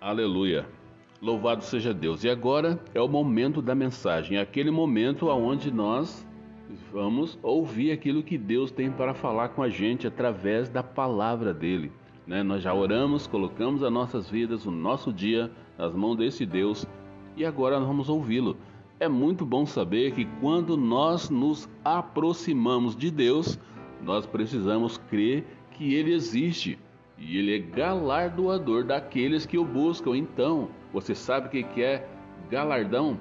Aleluia. Louvado seja Deus. E agora é o momento da mensagem, é aquele momento onde nós vamos ouvir aquilo que Deus tem para falar com a gente através da palavra dele. Né? Nós já oramos, colocamos as nossas vidas, o nosso dia nas mãos desse Deus e agora nós vamos ouvi-lo. É muito bom saber que quando nós nos aproximamos de Deus, nós precisamos crer que Ele existe e Ele é galardoador daqueles que o buscam. Então, você sabe o que é galardão?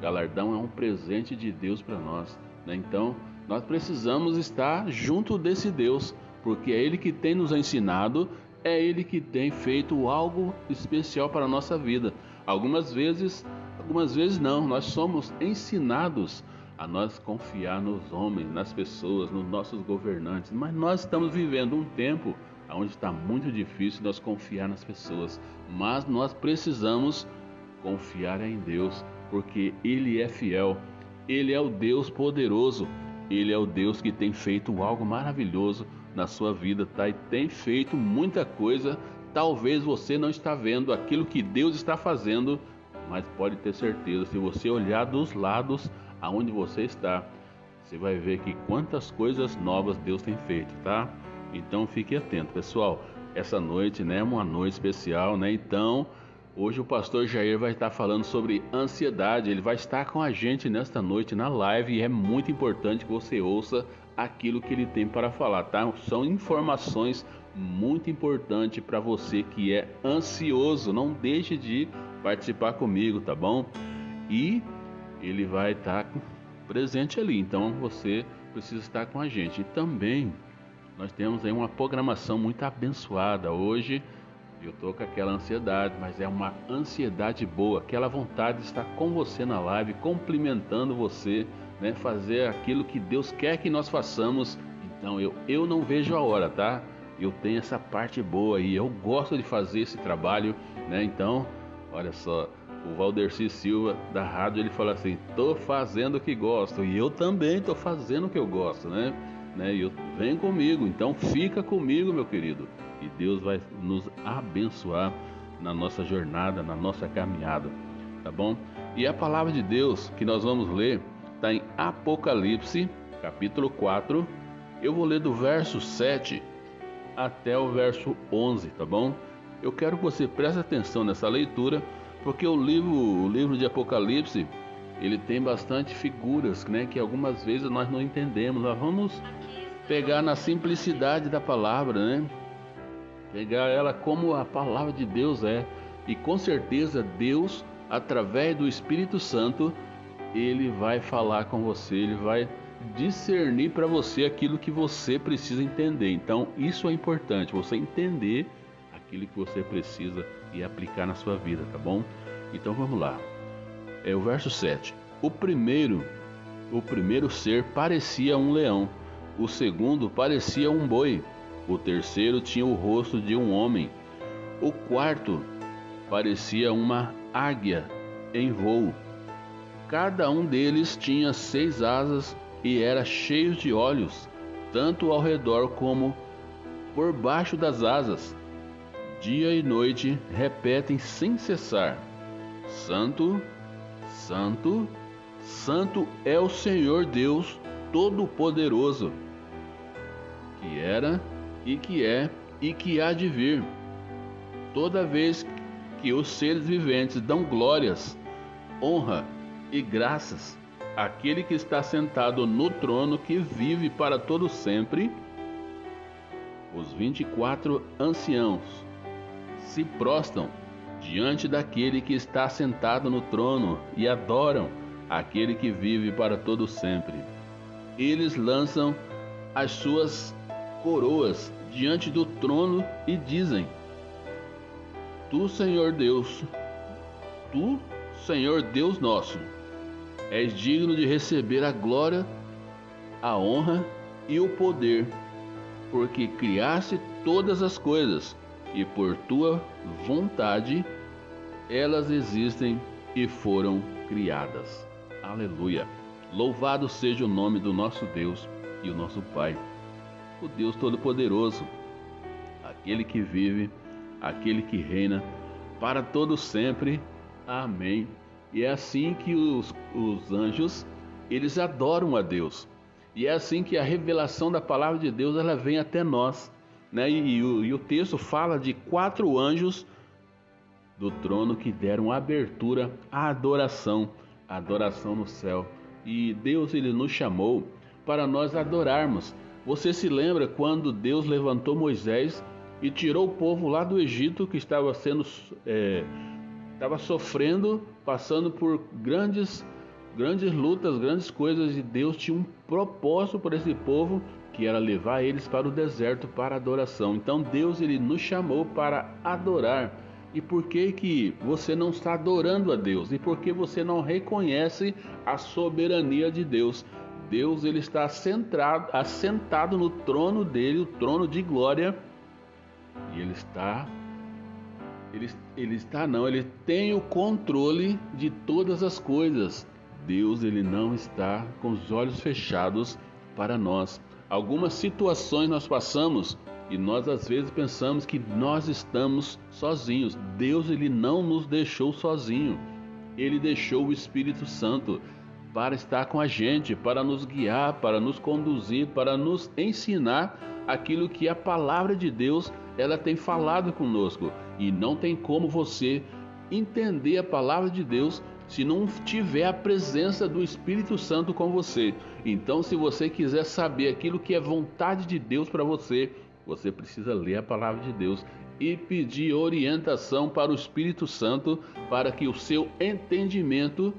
Galardão é um presente de Deus para nós. Né? Então, nós precisamos estar junto desse Deus, porque é Ele que tem nos ensinado, é Ele que tem feito algo especial para a nossa vida. Algumas vezes, algumas vezes não, nós somos ensinados a nós confiar nos homens, nas pessoas, nos nossos governantes, mas nós estamos vivendo um tempo onde está muito difícil nós confiar nas pessoas, mas nós precisamos confiar em Deus, porque Ele é fiel, Ele é o Deus poderoso, Ele é o Deus que tem feito algo maravilhoso na sua vida, tá? E tem feito muita coisa. Talvez você não está vendo aquilo que Deus está fazendo, mas pode ter certeza, se você olhar dos lados aonde você está, você vai ver que quantas coisas novas Deus tem feito, tá? Então fique atento, pessoal. Essa noite, né, uma noite especial, né? Então, hoje o pastor Jair vai estar falando sobre ansiedade. Ele vai estar com a gente nesta noite na live e é muito importante que você ouça aquilo que ele tem para falar, tá? São informações muito importantes para você que é ansioso. Não deixe de participar comigo, tá bom? E ele vai estar presente ali, então você precisa estar com a gente. E também nós temos aí uma programação muito abençoada. Hoje eu tô com aquela ansiedade, mas é uma ansiedade boa, aquela vontade de estar com você na live, cumprimentando você, né? Fazer aquilo que Deus quer que nós façamos. Então eu, eu não vejo a hora, tá? Eu tenho essa parte boa e eu gosto de fazer esse trabalho, né? Então, olha só, o Valderci Silva da rádio ele fala assim: "Tô fazendo o que gosto" e eu também tô fazendo o que eu gosto, né? né? E eu, vem comigo, então fica comigo, meu querido, e Deus vai nos abençoar na nossa jornada, na nossa caminhada, tá bom? E a palavra de Deus que nós vamos ler está em Apocalipse, capítulo 4. Eu vou ler do verso 7 até o verso 11, tá bom? Eu quero que você preste atenção nessa leitura, porque o livro, o livro de Apocalipse, ele tem bastante figuras, né, que algumas vezes nós não entendemos. Nós vamos pegar na simplicidade da palavra, né? Pegar ela como a palavra de Deus é. E com certeza Deus, através do Espírito Santo, ele vai falar com você, ele vai discernir para você aquilo que você precisa entender. Então, isso é importante, você entender aquilo que você precisa e aplicar na sua vida, tá bom? Então vamos lá. É o verso 7. O primeiro, o primeiro ser parecia um leão o segundo parecia um boi. O terceiro tinha o rosto de um homem. O quarto parecia uma águia em voo. Cada um deles tinha seis asas e era cheio de olhos, tanto ao redor como por baixo das asas. Dia e noite repetem sem cessar: Santo, Santo, Santo é o Senhor Deus Todo-Poderoso que era e que é e que há de vir. Toda vez que os seres viventes dão glórias, honra e graças àquele que está sentado no trono que vive para todo sempre, os vinte e quatro anciãos se prostam diante daquele que está sentado no trono e adoram aquele que vive para todo sempre. Eles lançam as suas coroas diante do trono e dizem: Tu, Senhor Deus, tu, Senhor Deus nosso, és digno de receber a glória, a honra e o poder, porque criaste todas as coisas e por tua vontade elas existem e foram criadas. Aleluia. Louvado seja o nome do nosso Deus e o nosso Pai o Deus Todo-Poderoso, aquele que vive, aquele que reina para todo sempre. Amém. E é assim que os, os anjos eles adoram a Deus. E é assim que a revelação da palavra de Deus ela vem até nós. Né? E, e, o, e o texto fala de quatro anjos do trono que deram abertura à adoração, à adoração no céu. E Deus ele nos chamou para nós adorarmos. Você se lembra quando Deus levantou Moisés e tirou o povo lá do Egito que estava sendo é, estava sofrendo, passando por grandes grandes lutas, grandes coisas e Deus tinha um propósito para esse povo que era levar eles para o deserto para adoração. Então Deus ele nos chamou para adorar. E por que que você não está adorando a Deus? E por que você não reconhece a soberania de Deus? Deus ele está assentado, assentado no trono dele, o trono de glória, e ele está ele, ele está não, ele tem o controle de todas as coisas. Deus ele não está com os olhos fechados para nós. Algumas situações nós passamos e nós às vezes pensamos que nós estamos sozinhos. Deus ele não nos deixou sozinho. Ele deixou o Espírito Santo para estar com a gente, para nos guiar, para nos conduzir, para nos ensinar aquilo que a palavra de Deus ela tem falado conosco. E não tem como você entender a palavra de Deus se não tiver a presença do Espírito Santo com você. Então, se você quiser saber aquilo que é vontade de Deus para você, você precisa ler a palavra de Deus e pedir orientação para o Espírito Santo para que o seu entendimento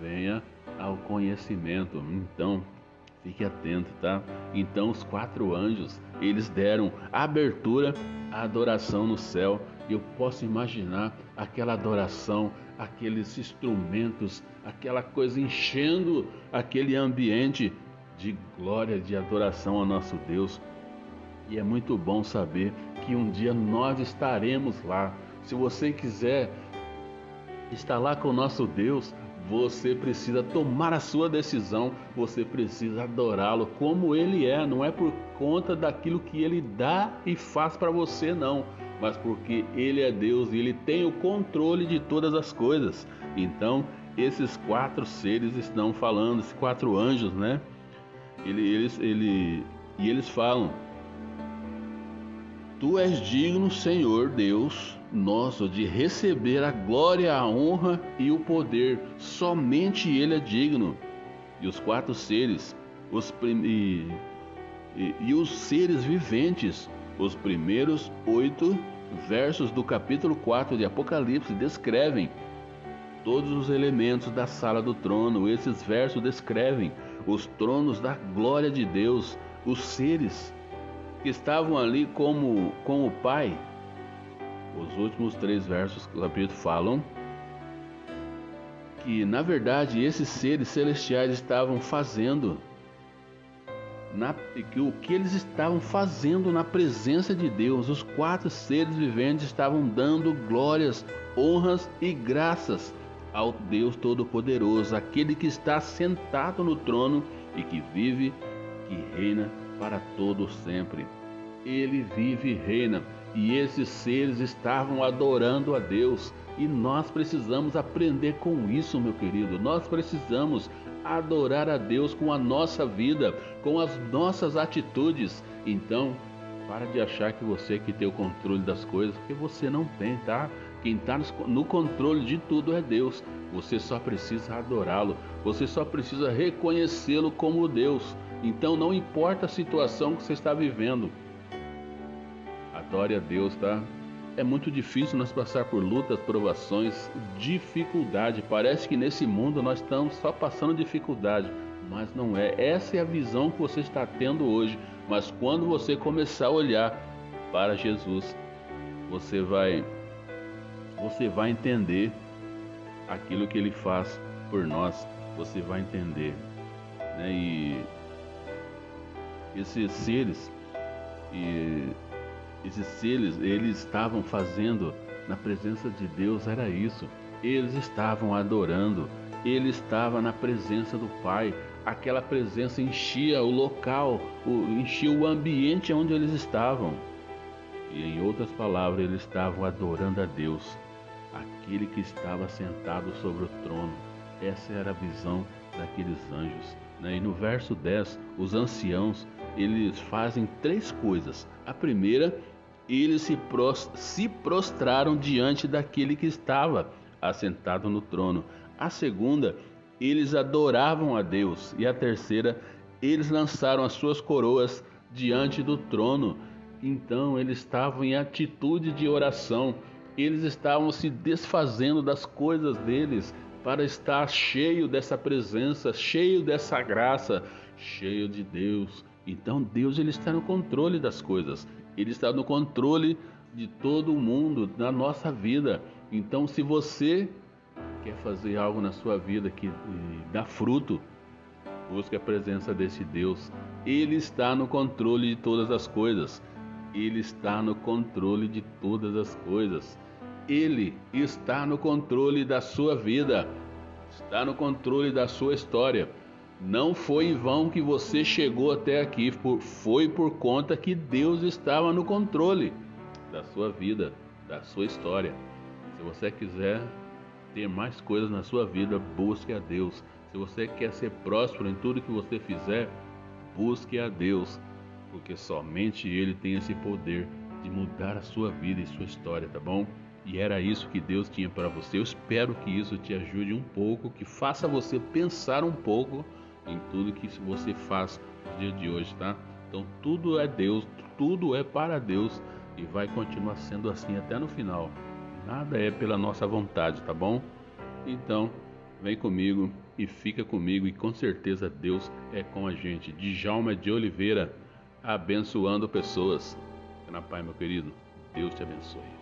venha ao conhecimento. Então, fique atento, tá? Então, os quatro anjos, eles deram abertura à adoração no céu. Eu posso imaginar aquela adoração aqueles instrumentos, aquela coisa enchendo aquele ambiente de glória, de adoração ao nosso Deus. E é muito bom saber que um dia nós estaremos lá. Se você quiser estar lá com o nosso Deus, você precisa tomar a sua decisão, você precisa adorá-lo como ele é, não é por conta daquilo que ele dá e faz para você, não mas porque Ele é Deus e Ele tem o controle de todas as coisas. Então, esses quatro seres estão falando, esses quatro anjos, né? Eles, ele, e eles falam: Tu és digno, Senhor Deus nosso, de receber a glória, a honra e o poder. Somente Ele é digno. E os quatro seres, os e, e, e os seres viventes, os primeiros oito versos do capítulo 4 de Apocalipse descrevem todos os elementos da sala do trono. Esses versos descrevem os tronos da glória de Deus, os seres que estavam ali como com o Pai. Os últimos três versos do capítulo falam que, na verdade, esses seres celestiais estavam fazendo na, que o que eles estavam fazendo na presença de Deus. Os quatro seres viventes estavam dando glórias, honras e graças ao Deus Todo-Poderoso, aquele que está sentado no trono e que vive, que reina para todo sempre. Ele vive e reina, e esses seres estavam adorando a Deus. E nós precisamos aprender com isso, meu querido. Nós precisamos adorar a Deus com a nossa vida, com as nossas atitudes. Então, para de achar que você que tem o controle das coisas, porque você não tem, tá? Quem está no controle de tudo é Deus. Você só precisa adorá-lo. Você só precisa reconhecê-lo como Deus. Então, não importa a situação que você está vivendo, adore a Deus, tá? É muito difícil nós passar por lutas, provações, dificuldade. Parece que nesse mundo nós estamos só passando dificuldade, mas não é. Essa é a visão que você está tendo hoje. Mas quando você começar a olhar para Jesus, você vai você vai entender aquilo que ele faz por nós. Você vai entender, né? E esses seres e esses seres, eles estavam fazendo na presença de Deus, era isso. Eles estavam adorando, ele estava na presença do Pai. Aquela presença enchia o local, enchia o ambiente onde eles estavam. E em outras palavras, eles estavam adorando a Deus, aquele que estava sentado sobre o trono. Essa era a visão daqueles anjos. Né? E no verso 10, os anciãos, eles fazem três coisas. A primeira, eles se, prostraram diante daquele que estava assentado no trono. A segunda, eles adoravam a Deus. E a terceira, eles lançaram as suas coroas diante do trono. Então eles estavam em atitude de oração. Eles estavam se desfazendo das coisas deles para estar cheio dessa presença, cheio dessa graça, cheio de Deus. Então Deus ele está no controle das coisas. Ele está no controle de todo o mundo, da nossa vida. Então se você quer fazer algo na sua vida que dá fruto, busque a presença desse Deus. Ele está no controle de todas as coisas. Ele está no controle de todas as coisas. Ele está no controle da sua vida, está no controle da sua história. Não foi em vão que você chegou até aqui, foi por conta que Deus estava no controle da sua vida, da sua história. Se você quiser ter mais coisas na sua vida, busque a Deus. Se você quer ser próspero em tudo que você fizer, busque a Deus, porque somente Ele tem esse poder de mudar a sua vida e sua história, tá bom? E era isso que Deus tinha para você. Eu espero que isso te ajude um pouco, que faça você pensar um pouco em tudo que você faz no dia de hoje, tá? Então tudo é Deus, tudo é para Deus e vai continuar sendo assim até no final. Nada é pela nossa vontade, tá bom? Então, vem comigo e fica comigo e com certeza Deus é com a gente. Djalma de Oliveira, abençoando pessoas. Na Pai, meu querido, Deus te abençoe.